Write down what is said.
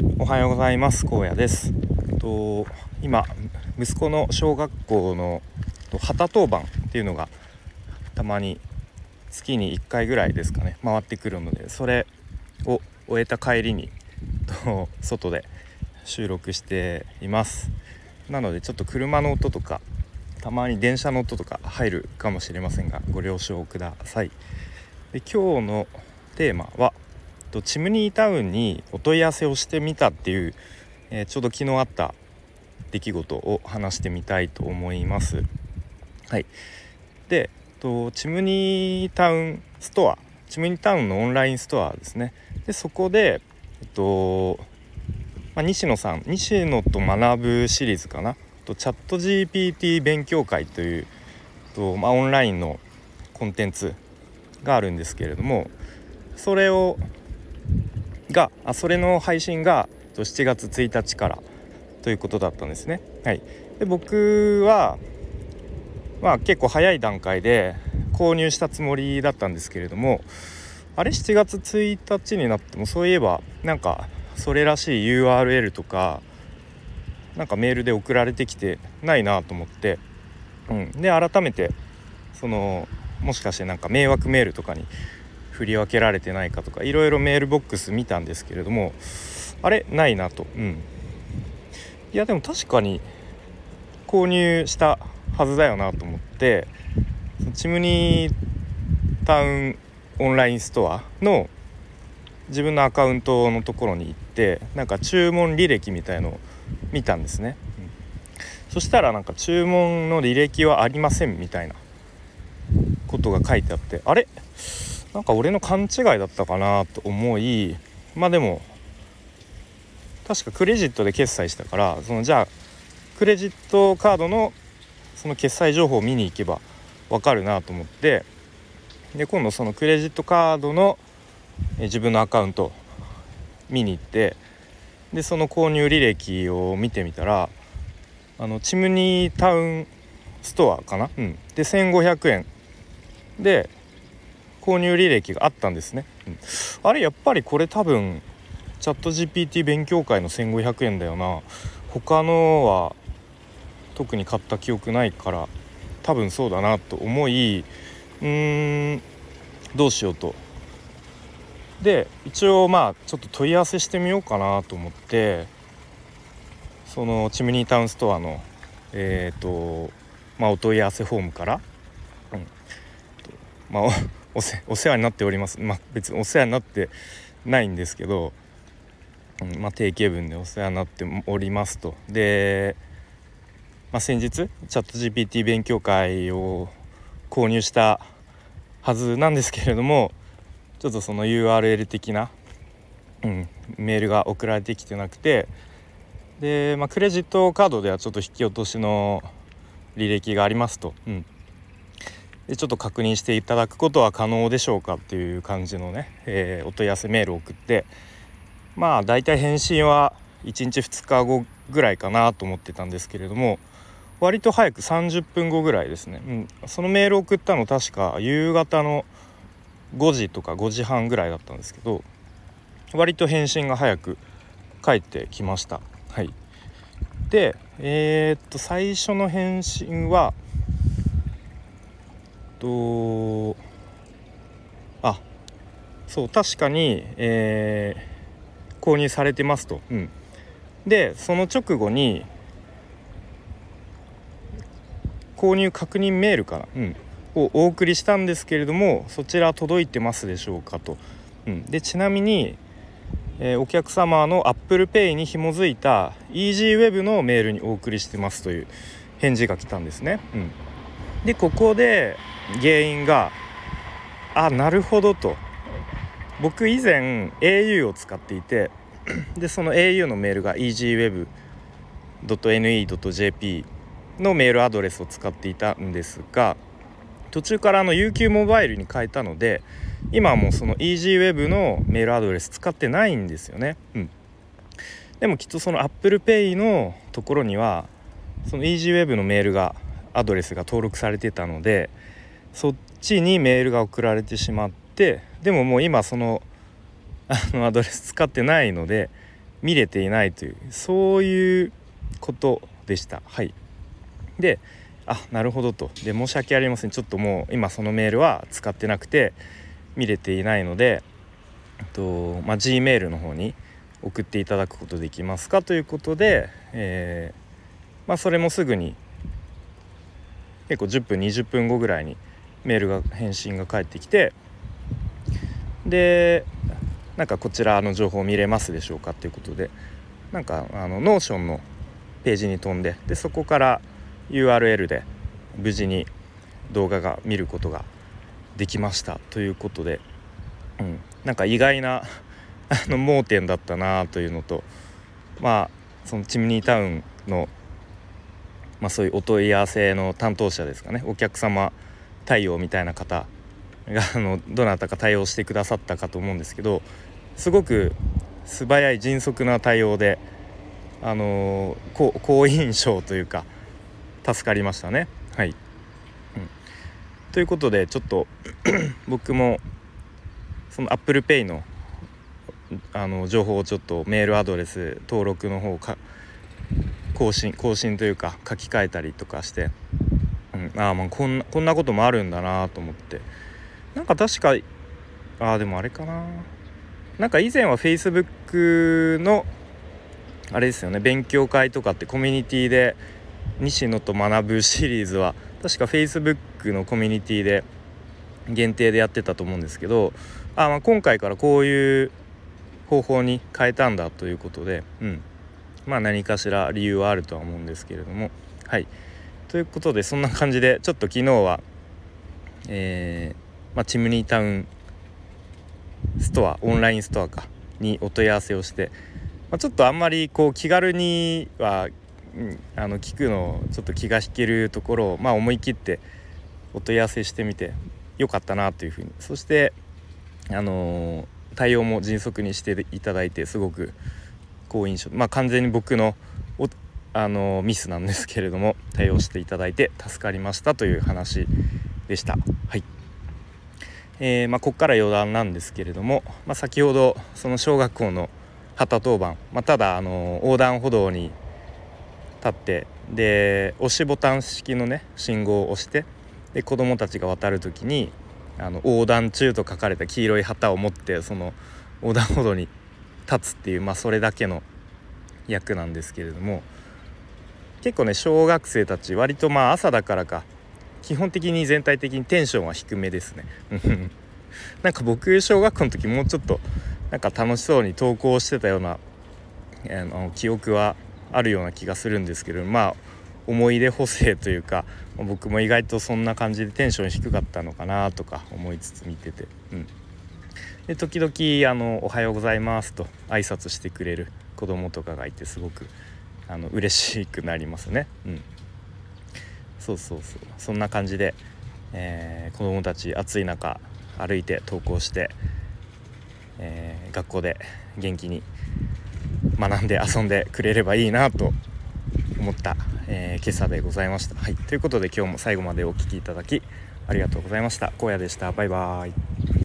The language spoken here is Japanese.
おはようございます。荒野です。と今息子の小学校の旗当番っていうのがたまに月に1回ぐらいですかね回ってくるのでそれを終えた帰りにと外で収録しています。なのでちょっと車の音とかたまに電車の音とか入るかもしれませんがご了承ください。で今日のテーマはとチムニータウンにお問い合わせをしてみたっていう、えー、ちょうど昨日あった出来事を話してみたいと思います。はい、でとチムニータウンストアチムニータウンのオンラインストアですね。でそこで、えっとまあ、西野さん西野と学ぶシリーズかな。とチャット GPT 勉強会というと、まあ、オンラインのコンテンツがあるんですけれどもそれをがあそれの配信が7月1日からということだったんですね。はい、で僕は、まあ、結構早い段階で購入したつもりだったんですけれどもあれ？7月1日になってもそういえばなんかそれらしい URL とかなんかメールで送られてきてないなと思って、うん、で改めてそのもしかしてなんか迷惑メールとかに振り分けられてないかとかいろいろメールボックス見たんですけれどもあれないなと。うん。いやでも確かに購入したはずだよなと思ってチムニータウンオンラインストアの自分のアカウントのところに行ってなんか注文履歴みたいのを見たんですね、うん、そしたらなんか注文の履歴はありませんみたいなことが書いてあってあれ？なんか俺の勘違いだったかなと思いまあでも確かクレジットで決済したからそのじゃあクレジットカードのその決済情報を見に行けば分かるなと思ってで今度そのクレジットカードの自分のアカウント見に行ってでその購入履歴を見てみたらあのチムニータウンストアかな、うん、で1500円。で購入履歴があったんですね、うん、あれやっぱりこれ多分チャット GPT 勉強会の1500円だよな。他のは特に買った記憶ないから多分そうだなと思いうーんどうしようと。で一応まあちょっと問い合わせしてみようかなと思ってそのチムニータウンストアのえっ、ー、とまあお問い合わせフォームから、うん、まあお世話になっております。まあ別にお世話になってないんですけど、うんまあ、定型文でお世話になっておりますと。で、まあ、先日チャット GPT 勉強会を購入したはずなんですけれどもちょっとその URL 的な、うん、メールが送られてきてなくてで、まあ、クレジットカードではちょっと引き落としの履歴がありますと、うん、ちょっと確認していただくことは可能でしょうかっていう感じのね、えー、お問い合わせメールを送ってまあ大体返信は1日2日後ぐらいかなと思ってたんですけれども割と早く30分後ぐらいですね、うん、そのメールを送ったの確か夕方の5時とか5時半ぐらいだったんですけど割と返信が早く返ってきました。はい。でえー、っと最初の返信はとあそう確かに、えー、購入されてますと。うん、でその直後に購入確認メールかな、うん、をお送りしたんですけれどもそちら届いてますでしょうかと。うん、でちなみに、えー、お客様の ApplePay に紐づいた EasyWeb のメールにお送りしてますという返事が来たんですね。うん、でここで原因があなるほどと僕以前 au を使っていてでその au のメールが easyweb.ne.jp のメールアドレスを使っていたんですが途中からあの UQ モバイルに変えたので今はもうその EasyWeb のメールアドレス使ってないんですよね。うん、でもきっとその ApplePay のところにはその EasyWeb のメールがアドレスが登録されてたのでそっちにメールが送られてしまってでももう今その あのアドレス使ってないので見れていないというそういうことでした。はい。であなるほどと。で申し訳ありません。ちょっともう今そのメールは使ってなくて見れていないのでと、まあ、G メールの方に送っていただくことできますかということで、えー、まあ、それもすぐに結構10分20分後ぐらいにメールが返信が返ってきてでなんかこちらの情報見れますでしょうかっていうことでなんかあのノーションのページに飛んででそこから URL で無事に動画が見ることができましたということで、うん、なんか意外なあの盲点だったなというのとまあそのチムニータウンの、まあ、そういうお問い合わせの担当者ですかねお客様対応みたいな方があのどなたか対応してくださったかと思うんですけどすごく素早い迅速な対応であの好印象というか助かりましたね。はい、うん、ということでちょっと 僕もその ApplePay のあの情報をちょっとメールアドレス登録の方か更新更新というか書き換えたりとかして、ああまあこんなこんなこともあるんだなと思って。なんか確かああでもあれかな。なんか以前は Facebook のあれですよね。勉強会とかってコミュニティで西野と学ぶシリーズは確か Facebook のコミュニティで限定でやってたと思うんですけどあ、ま、今回からこういう方法に変えたんだということで、うん、まあ何かしら理由はあるとは思うんですけれども。はい。ということでそんな感じでちょっと昨日はえー、まあ、チムニータウンストアオンラインストアかにお問い合わせをして、まあ、ちょっとあんまりこう気軽にはあの聞くのちょっと気が引けるところを、まあ、思い切ってお問い合わせしてみてよかったなというふうに。そしてあのー、対応も迅速にしていただいてすごく好印象。まあ完全に僕のあの、ミスなんですけれども対応していただいて助かりましたという話でした。はいえーまあ、ここから余談なんですけれども、まあ、先ほどその小学校の旗当番、まあ、ただあの横断歩道に立ってで押しボタン式のね信号を押してで子どもたちが渡る時にあの横断中と書かれた黄色い旗を持ってその横断歩道に立つっていう、まあ、それだけの役なんですけれども結構ね小学生たち割とまあ朝だからか。基本的に全体的にテンションは低めですね。なんか僕小学校の時もうちょっとなんか楽しそうに登校してたようなあの記憶はあるような気がするんですけどまあ思い出補正というか僕も意外とそんな感じでテンション低かったのかなとか思いつつ見てて、うん、で時々あの「おはようございます」と挨拶してくれる子供とかがいてすごくあの嬉しくなりますね。うん、そうそうそうそんな感じで、えー、子供たち暑い中歩いて登校して、えー、学校で元気に学んで遊んでくれればいいなと思った、えー、今朝でございました。はい、ということで今日も最後までお聴きいただきありがとうございました。荒野でした。バイバーイ。